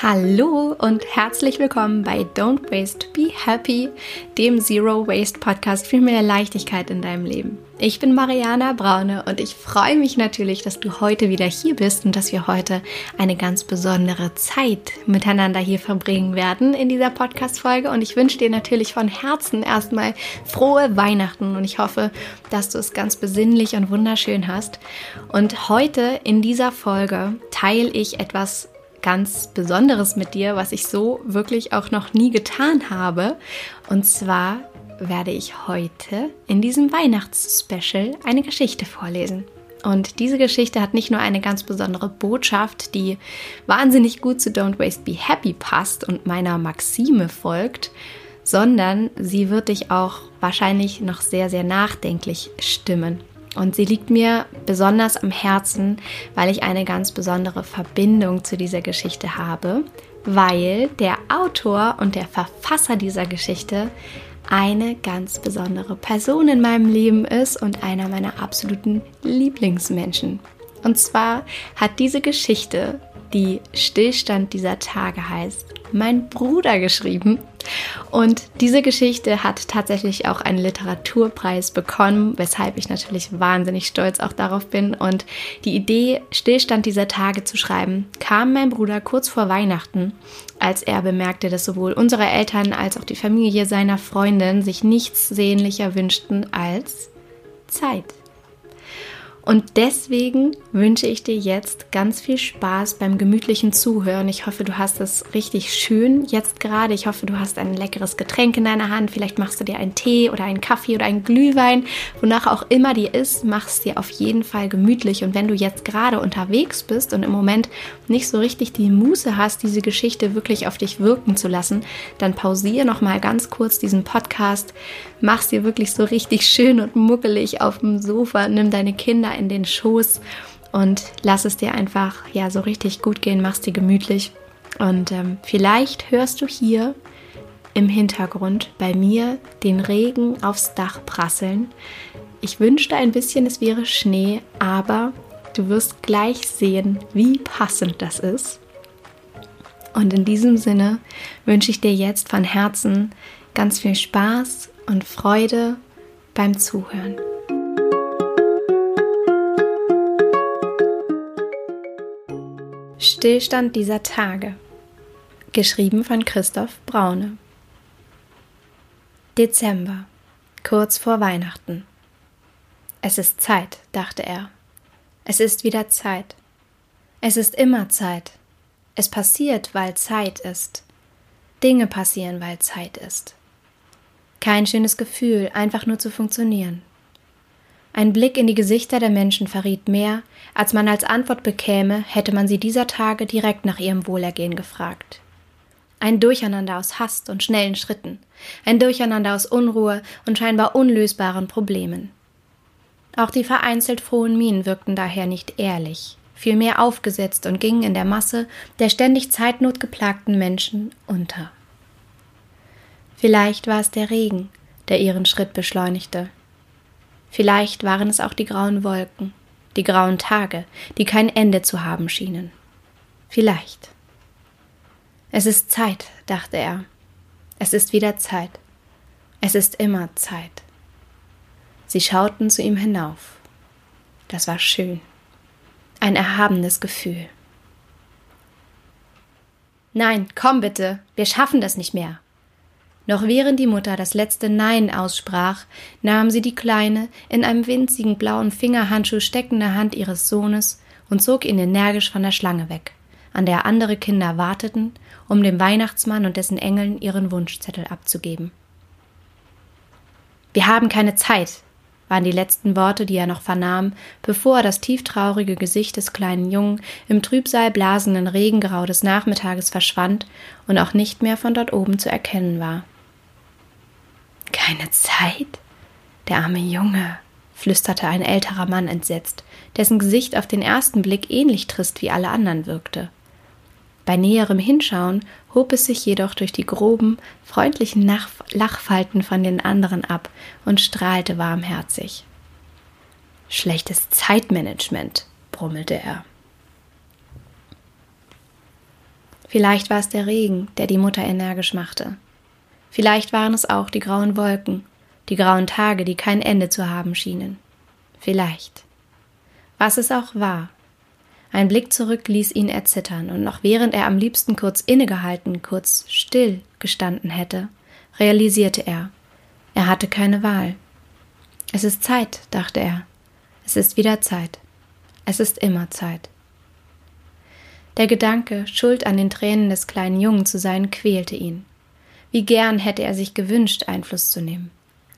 Hallo und herzlich willkommen bei Don't Waste, Be Happy, dem Zero Waste Podcast für mehr Leichtigkeit in deinem Leben. Ich bin Mariana Braune und ich freue mich natürlich, dass du heute wieder hier bist und dass wir heute eine ganz besondere Zeit miteinander hier verbringen werden in dieser Podcast-Folge. Und ich wünsche dir natürlich von Herzen erstmal frohe Weihnachten und ich hoffe, dass du es ganz besinnlich und wunderschön hast. Und heute in dieser Folge teile ich etwas ganz Besonderes mit dir, was ich so wirklich auch noch nie getan habe. Und zwar werde ich heute in diesem Weihnachtsspecial eine Geschichte vorlesen. Und diese Geschichte hat nicht nur eine ganz besondere Botschaft, die wahnsinnig gut zu Don't Waste Be Happy passt und meiner Maxime folgt, sondern sie wird dich auch wahrscheinlich noch sehr, sehr nachdenklich stimmen. Und sie liegt mir besonders am Herzen, weil ich eine ganz besondere Verbindung zu dieser Geschichte habe, weil der Autor und der Verfasser dieser Geschichte eine ganz besondere Person in meinem Leben ist und einer meiner absoluten Lieblingsmenschen. Und zwar hat diese Geschichte, die Stillstand dieser Tage heißt, mein Bruder geschrieben. Und diese Geschichte hat tatsächlich auch einen Literaturpreis bekommen, weshalb ich natürlich wahnsinnig stolz auch darauf bin. Und die Idee, Stillstand dieser Tage zu schreiben, kam mein Bruder kurz vor Weihnachten, als er bemerkte, dass sowohl unsere Eltern als auch die Familie seiner Freundin sich nichts sehnlicher wünschten als Zeit. Und deswegen wünsche ich dir jetzt ganz viel Spaß beim gemütlichen Zuhören. Ich hoffe, du hast es richtig schön jetzt gerade. Ich hoffe, du hast ein leckeres Getränk in deiner Hand. Vielleicht machst du dir einen Tee oder einen Kaffee oder einen Glühwein. Wonach auch immer dir ist, mach es dir auf jeden Fall gemütlich. Und wenn du jetzt gerade unterwegs bist und im Moment nicht so richtig die Muße hast, diese Geschichte wirklich auf dich wirken zu lassen, dann pausiere noch mal ganz kurz diesen Podcast. Mach es dir wirklich so richtig schön und muckelig auf dem Sofa. Nimm deine Kinder in den Schoß und lass es dir einfach ja so richtig gut gehen, machst dir gemütlich. Und ähm, vielleicht hörst du hier im Hintergrund bei mir den Regen aufs Dach prasseln. Ich wünschte ein bisschen, es wäre Schnee, aber du wirst gleich sehen, wie passend das ist. Und in diesem Sinne wünsche ich dir jetzt von Herzen ganz viel Spaß und Freude beim Zuhören. Stillstand dieser Tage. Geschrieben von Christoph Braune. Dezember, kurz vor Weihnachten. Es ist Zeit, dachte er. Es ist wieder Zeit. Es ist immer Zeit. Es passiert, weil Zeit ist. Dinge passieren, weil Zeit ist. Kein schönes Gefühl, einfach nur zu funktionieren. Ein Blick in die Gesichter der Menschen verriet mehr, als man als Antwort bekäme, hätte man sie dieser Tage direkt nach ihrem Wohlergehen gefragt. Ein Durcheinander aus Hast und schnellen Schritten, ein Durcheinander aus Unruhe und scheinbar unlösbaren Problemen. Auch die vereinzelt frohen Mienen wirkten daher nicht ehrlich, vielmehr aufgesetzt und gingen in der Masse der ständig zeitnotgeplagten Menschen unter. Vielleicht war es der Regen, der ihren Schritt beschleunigte, Vielleicht waren es auch die grauen Wolken, die grauen Tage, die kein Ende zu haben schienen. Vielleicht. Es ist Zeit, dachte er. Es ist wieder Zeit. Es ist immer Zeit. Sie schauten zu ihm hinauf. Das war schön. Ein erhabenes Gefühl. Nein, komm bitte, wir schaffen das nicht mehr, noch während die Mutter das letzte Nein aussprach, nahm sie die kleine, in einem winzigen blauen Fingerhandschuh steckende Hand ihres Sohnes und zog ihn energisch von der Schlange weg, an der andere Kinder warteten, um dem Weihnachtsmann und dessen Engeln ihren Wunschzettel abzugeben. Wir haben keine Zeit, waren die letzten Worte, die er noch vernahm, bevor er das tieftraurige Gesicht des kleinen Jungen im Trübsal blasenden Regengrau des Nachmittages verschwand und auch nicht mehr von dort oben zu erkennen war. Keine Zeit? Der arme Junge, flüsterte ein älterer Mann entsetzt, dessen Gesicht auf den ersten Blick ähnlich trist wie alle anderen wirkte. Bei näherem Hinschauen hob es sich jedoch durch die groben, freundlichen Nach Lachfalten von den anderen ab und strahlte warmherzig. Schlechtes Zeitmanagement, brummelte er. Vielleicht war es der Regen, der die Mutter energisch machte. Vielleicht waren es auch die grauen Wolken, die grauen Tage, die kein Ende zu haben schienen. Vielleicht. Was es auch war. Ein Blick zurück ließ ihn erzittern, und noch während er am liebsten kurz innegehalten, kurz still gestanden hätte, realisierte er, er hatte keine Wahl. Es ist Zeit, dachte er. Es ist wieder Zeit. Es ist immer Zeit. Der Gedanke, schuld an den Tränen des kleinen Jungen zu sein, quälte ihn. Wie gern hätte er sich gewünscht, Einfluss zu nehmen,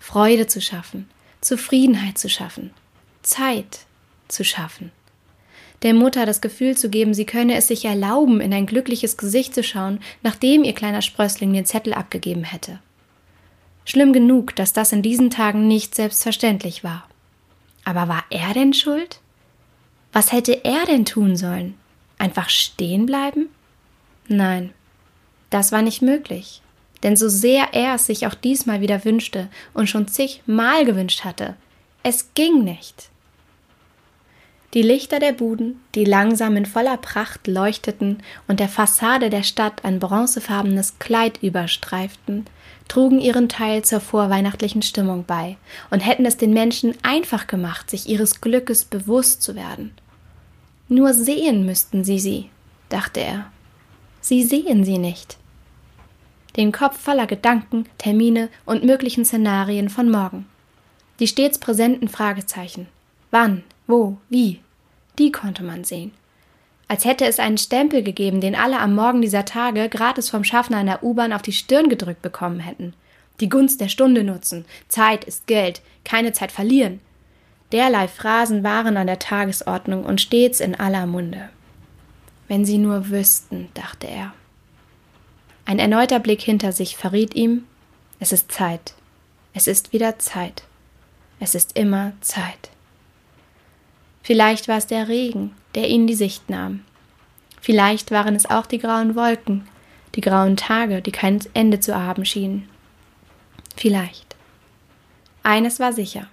Freude zu schaffen, Zufriedenheit zu schaffen, Zeit zu schaffen. Der Mutter das Gefühl zu geben, sie könne es sich erlauben, in ein glückliches Gesicht zu schauen, nachdem ihr kleiner Sprössling den Zettel abgegeben hätte. Schlimm genug, dass das in diesen Tagen nicht selbstverständlich war. Aber war er denn schuld? Was hätte er denn tun sollen? Einfach stehen bleiben? Nein, das war nicht möglich. Denn so sehr er es sich auch diesmal wieder wünschte und schon zigmal gewünscht hatte, es ging nicht. Die Lichter der Buden, die langsam in voller Pracht leuchteten und der Fassade der Stadt ein bronzefarbenes Kleid überstreiften, trugen ihren Teil zur vorweihnachtlichen Stimmung bei und hätten es den Menschen einfach gemacht, sich ihres Glückes bewusst zu werden. Nur sehen müssten sie sie, dachte er. Sie sehen sie nicht. Den Kopf voller Gedanken, Termine und möglichen Szenarien von morgen. Die stets präsenten Fragezeichen. Wann, wo, wie? Die konnte man sehen. Als hätte es einen Stempel gegeben, den alle am Morgen dieser Tage gratis vom Schaffner in der U-Bahn auf die Stirn gedrückt bekommen hätten. Die Gunst der Stunde nutzen. Zeit ist Geld. Keine Zeit verlieren. Derlei Phrasen waren an der Tagesordnung und stets in aller Munde. Wenn sie nur wüssten, dachte er. Ein erneuter Blick hinter sich verriet ihm, es ist Zeit. Es ist wieder Zeit. Es ist immer Zeit. Vielleicht war es der Regen, der ihnen die Sicht nahm. Vielleicht waren es auch die grauen Wolken, die grauen Tage, die kein Ende zu haben schienen. Vielleicht. Eines war sicher.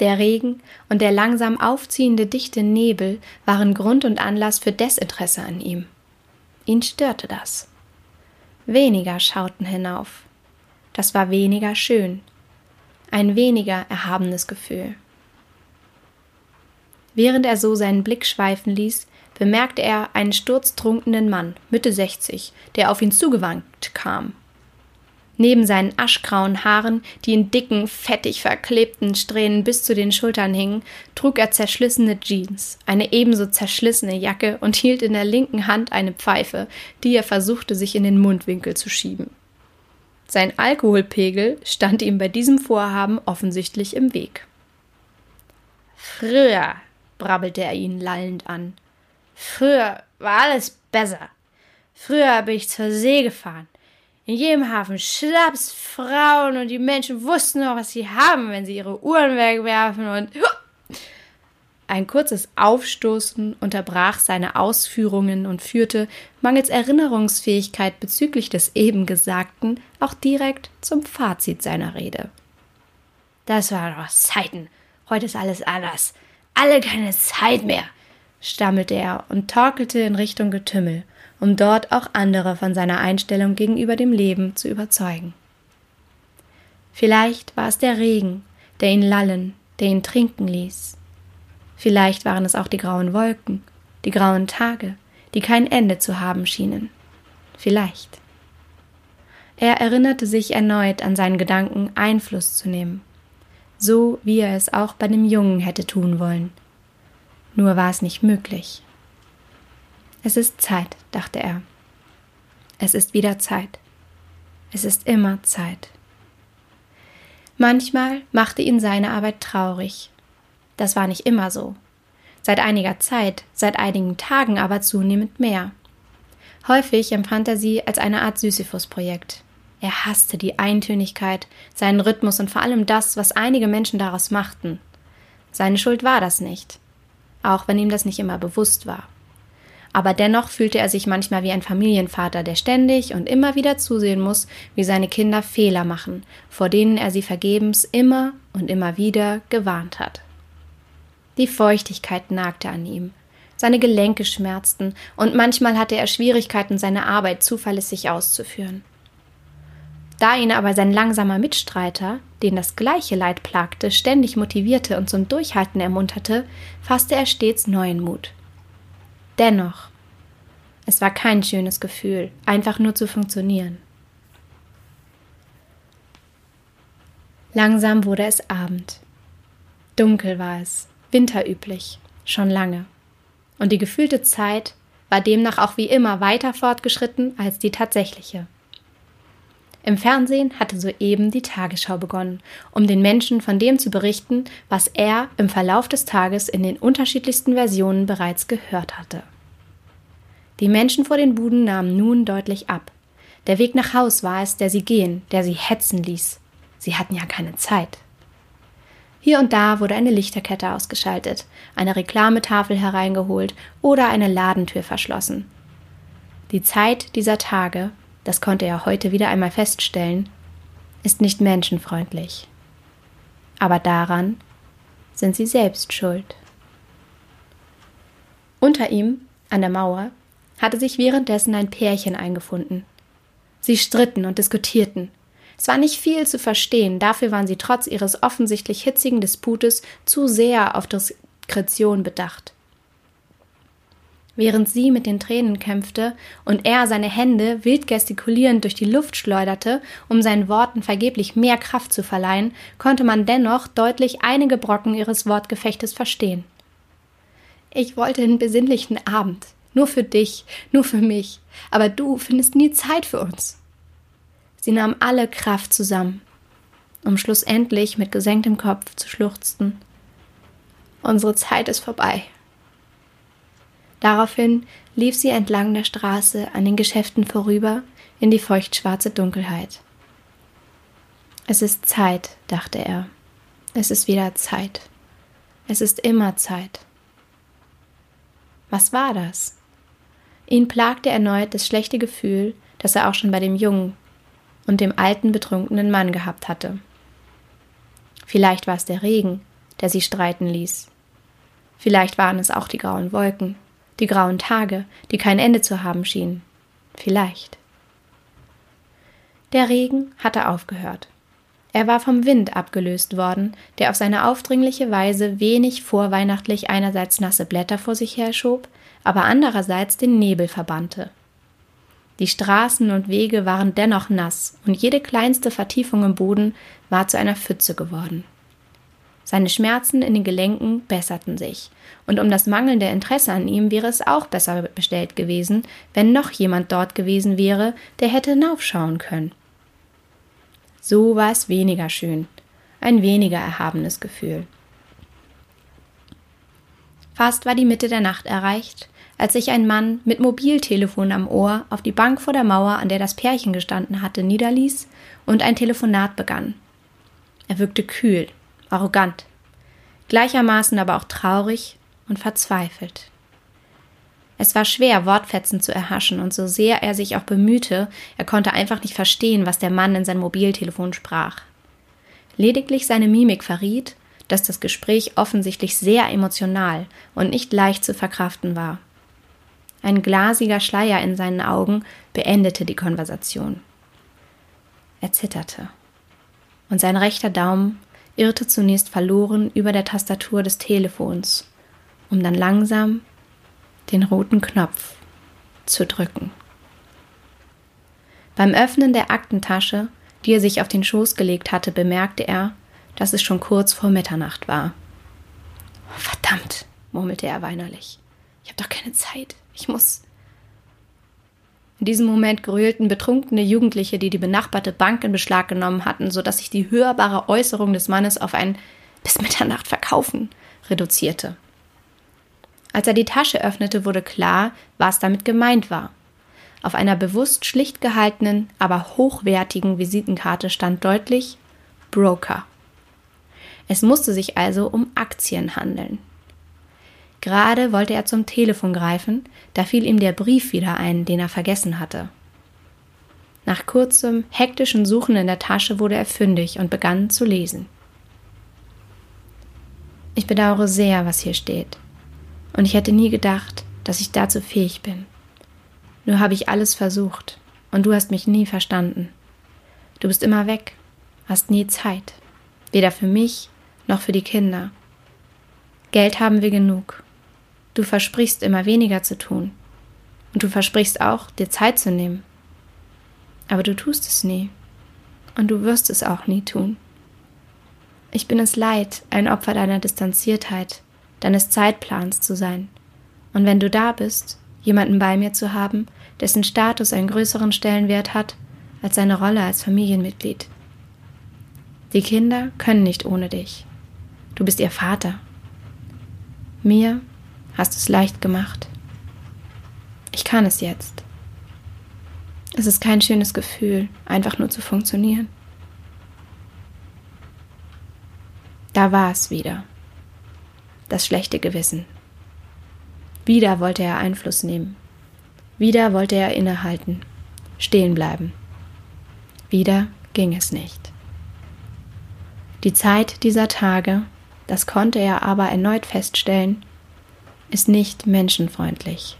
Der Regen und der langsam aufziehende dichte Nebel waren Grund und Anlass für Desinteresse an ihm. Ihn störte das. Weniger schauten hinauf. Das war weniger schön. Ein weniger erhabenes Gefühl. Während er so seinen Blick schweifen ließ, bemerkte er einen sturztrunkenen Mann, Mitte 60, der auf ihn zugewankt kam. Neben seinen aschgrauen Haaren, die in dicken, fettig verklebten Strähnen bis zu den Schultern hingen, trug er zerschlissene Jeans, eine ebenso zerschlissene Jacke und hielt in der linken Hand eine Pfeife, die er versuchte, sich in den Mundwinkel zu schieben. Sein Alkoholpegel stand ihm bei diesem Vorhaben offensichtlich im Weg. Früher, brabbelte er ihn lallend an. Früher war alles besser. Früher bin ich zur See gefahren. In jedem Hafen Schnaps, Frauen und die Menschen wussten noch, was sie haben, wenn sie ihre Uhren wegwerfen und. Ein kurzes Aufstoßen unterbrach seine Ausführungen und führte, mangels Erinnerungsfähigkeit bezüglich des eben Gesagten, auch direkt zum Fazit seiner Rede. Das waren doch Zeiten. Heute ist alles anders. Alle keine Zeit mehr, stammelte er und torkelte in Richtung Getümmel um dort auch andere von seiner Einstellung gegenüber dem Leben zu überzeugen. Vielleicht war es der Regen, der ihn lallen, der ihn trinken ließ. Vielleicht waren es auch die grauen Wolken, die grauen Tage, die kein Ende zu haben schienen. Vielleicht. Er erinnerte sich erneut an seinen Gedanken, Einfluss zu nehmen, so wie er es auch bei dem Jungen hätte tun wollen. Nur war es nicht möglich. Es ist Zeit, dachte er. Es ist wieder Zeit. Es ist immer Zeit. Manchmal machte ihn seine Arbeit traurig. Das war nicht immer so. Seit einiger Zeit, seit einigen Tagen aber zunehmend mehr. Häufig empfand er sie als eine Art Sisyphus-Projekt. Er hasste die Eintönigkeit, seinen Rhythmus und vor allem das, was einige Menschen daraus machten. Seine Schuld war das nicht, auch wenn ihm das nicht immer bewusst war aber dennoch fühlte er sich manchmal wie ein Familienvater, der ständig und immer wieder zusehen muss, wie seine Kinder Fehler machen, vor denen er sie vergebens immer und immer wieder gewarnt hat. Die Feuchtigkeit nagte an ihm, Seine Gelenke schmerzten und manchmal hatte er Schwierigkeiten, seine Arbeit zuverlässig auszuführen. Da ihn aber sein langsamer Mitstreiter, den das gleiche Leid plagte, ständig motivierte und zum Durchhalten ermunterte, fasste er stets neuen Mut. Dennoch, es war kein schönes Gefühl, einfach nur zu funktionieren. Langsam wurde es Abend. Dunkel war es, winterüblich, schon lange. Und die gefühlte Zeit war demnach auch wie immer weiter fortgeschritten als die tatsächliche. Im Fernsehen hatte soeben die Tagesschau begonnen, um den Menschen von dem zu berichten, was er im Verlauf des Tages in den unterschiedlichsten Versionen bereits gehört hatte. Die Menschen vor den Buden nahmen nun deutlich ab. Der Weg nach Haus war es, der sie gehen, der sie hetzen ließ. Sie hatten ja keine Zeit. Hier und da wurde eine Lichterkette ausgeschaltet, eine Reklametafel hereingeholt oder eine Ladentür verschlossen. Die Zeit dieser Tage das konnte er heute wieder einmal feststellen, ist nicht menschenfreundlich. Aber daran sind sie selbst schuld. Unter ihm, an der Mauer, hatte sich währenddessen ein Pärchen eingefunden. Sie stritten und diskutierten. Es war nicht viel zu verstehen, dafür waren sie trotz ihres offensichtlich hitzigen Disputes zu sehr auf Diskretion bedacht. Während sie mit den Tränen kämpfte und er seine Hände wild gestikulierend durch die Luft schleuderte, um seinen Worten vergeblich mehr Kraft zu verleihen, konnte man dennoch deutlich einige Brocken ihres Wortgefechtes verstehen. Ich wollte einen besinnlichen Abend, nur für dich, nur für mich, aber du findest nie Zeit für uns. Sie nahm alle Kraft zusammen, um schlussendlich mit gesenktem Kopf zu schluchzen. Unsere Zeit ist vorbei. Daraufhin lief sie entlang der Straße an den Geschäften vorüber in die feuchtschwarze Dunkelheit. Es ist Zeit, dachte er. Es ist wieder Zeit. Es ist immer Zeit. Was war das? Ihn plagte erneut das schlechte Gefühl, das er auch schon bei dem jungen und dem alten betrunkenen Mann gehabt hatte. Vielleicht war es der Regen, der sie streiten ließ. Vielleicht waren es auch die grauen Wolken die grauen Tage, die kein Ende zu haben schienen. Vielleicht. Der Regen hatte aufgehört. Er war vom Wind abgelöst worden, der auf seine aufdringliche Weise wenig vorweihnachtlich einerseits nasse Blätter vor sich herschob, aber andererseits den Nebel verbannte. Die Straßen und Wege waren dennoch nass, und jede kleinste Vertiefung im Boden war zu einer Pfütze geworden. Seine Schmerzen in den Gelenken besserten sich, und um das mangelnde Interesse an ihm wäre es auch besser bestellt gewesen, wenn noch jemand dort gewesen wäre, der hätte hinaufschauen können. So war es weniger schön, ein weniger erhabenes Gefühl. Fast war die Mitte der Nacht erreicht, als sich ein Mann mit Mobiltelefon am Ohr auf die Bank vor der Mauer, an der das Pärchen gestanden hatte, niederließ und ein Telefonat begann. Er wirkte kühl, arrogant, gleichermaßen aber auch traurig und verzweifelt. Es war schwer, Wortfetzen zu erhaschen, und so sehr er sich auch bemühte, er konnte einfach nicht verstehen, was der Mann in sein Mobiltelefon sprach. Lediglich seine Mimik verriet, dass das Gespräch offensichtlich sehr emotional und nicht leicht zu verkraften war. Ein glasiger Schleier in seinen Augen beendete die Konversation. Er zitterte, und sein rechter Daumen irrte zunächst verloren über der Tastatur des Telefons, um dann langsam den roten Knopf zu drücken. Beim Öffnen der Aktentasche, die er sich auf den Schoß gelegt hatte, bemerkte er, dass es schon kurz vor Mitternacht war. Verdammt, murmelte er weinerlich. Ich habe doch keine Zeit. Ich muss. In diesem Moment grölten betrunkene Jugendliche, die die benachbarte Bank in Beschlag genommen hatten, so dass sich die hörbare Äußerung des Mannes auf ein bis Mitternacht verkaufen reduzierte. Als er die Tasche öffnete, wurde klar, was damit gemeint war. Auf einer bewusst schlicht gehaltenen, aber hochwertigen Visitenkarte stand deutlich Broker. Es musste sich also um Aktien handeln. Gerade wollte er zum Telefon greifen, da fiel ihm der Brief wieder ein, den er vergessen hatte. Nach kurzem, hektischen Suchen in der Tasche wurde er fündig und begann zu lesen. Ich bedauere sehr, was hier steht. Und ich hätte nie gedacht, dass ich dazu fähig bin. Nur habe ich alles versucht und du hast mich nie verstanden. Du bist immer weg, hast nie Zeit, weder für mich noch für die Kinder. Geld haben wir genug. Du versprichst immer weniger zu tun. Und du versprichst auch, dir Zeit zu nehmen. Aber du tust es nie. Und du wirst es auch nie tun. Ich bin es leid, ein Opfer deiner Distanziertheit, deines Zeitplans zu sein. Und wenn du da bist, jemanden bei mir zu haben, dessen Status einen größeren Stellenwert hat als seine Rolle als Familienmitglied. Die Kinder können nicht ohne dich. Du bist ihr Vater. Mir hast es leicht gemacht. Ich kann es jetzt. Es ist kein schönes Gefühl, einfach nur zu funktionieren. Da war es wieder. Das schlechte Gewissen. Wieder wollte er Einfluss nehmen. Wieder wollte er innehalten, stehen bleiben. Wieder ging es nicht. Die Zeit dieser Tage, das konnte er aber erneut feststellen, ist nicht menschenfreundlich.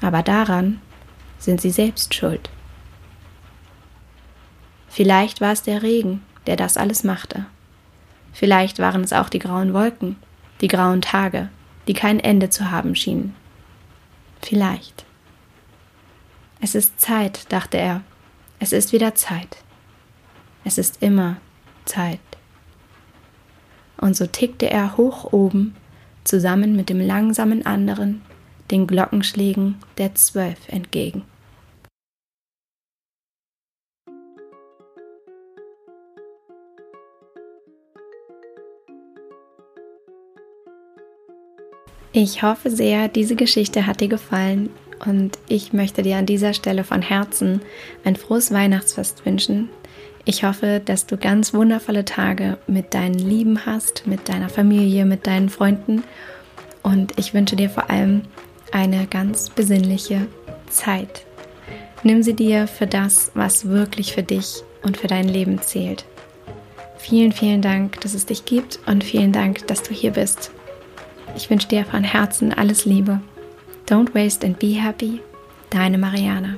Aber daran sind sie selbst schuld. Vielleicht war es der Regen, der das alles machte. Vielleicht waren es auch die grauen Wolken, die grauen Tage, die kein Ende zu haben schienen. Vielleicht. Es ist Zeit, dachte er. Es ist wieder Zeit. Es ist immer Zeit. Und so tickte er hoch oben, zusammen mit dem langsamen anderen, den Glockenschlägen der Zwölf entgegen. Ich hoffe sehr, diese Geschichte hat dir gefallen und ich möchte dir an dieser Stelle von Herzen ein frohes Weihnachtsfest wünschen. Ich hoffe, dass du ganz wundervolle Tage mit deinen Lieben hast, mit deiner Familie, mit deinen Freunden und ich wünsche dir vor allem eine ganz besinnliche Zeit. Nimm sie dir für das, was wirklich für dich und für dein Leben zählt. Vielen, vielen Dank, dass es dich gibt und vielen Dank, dass du hier bist. Ich wünsche dir von Herzen alles Liebe. Don't waste and be happy. Deine Mariana.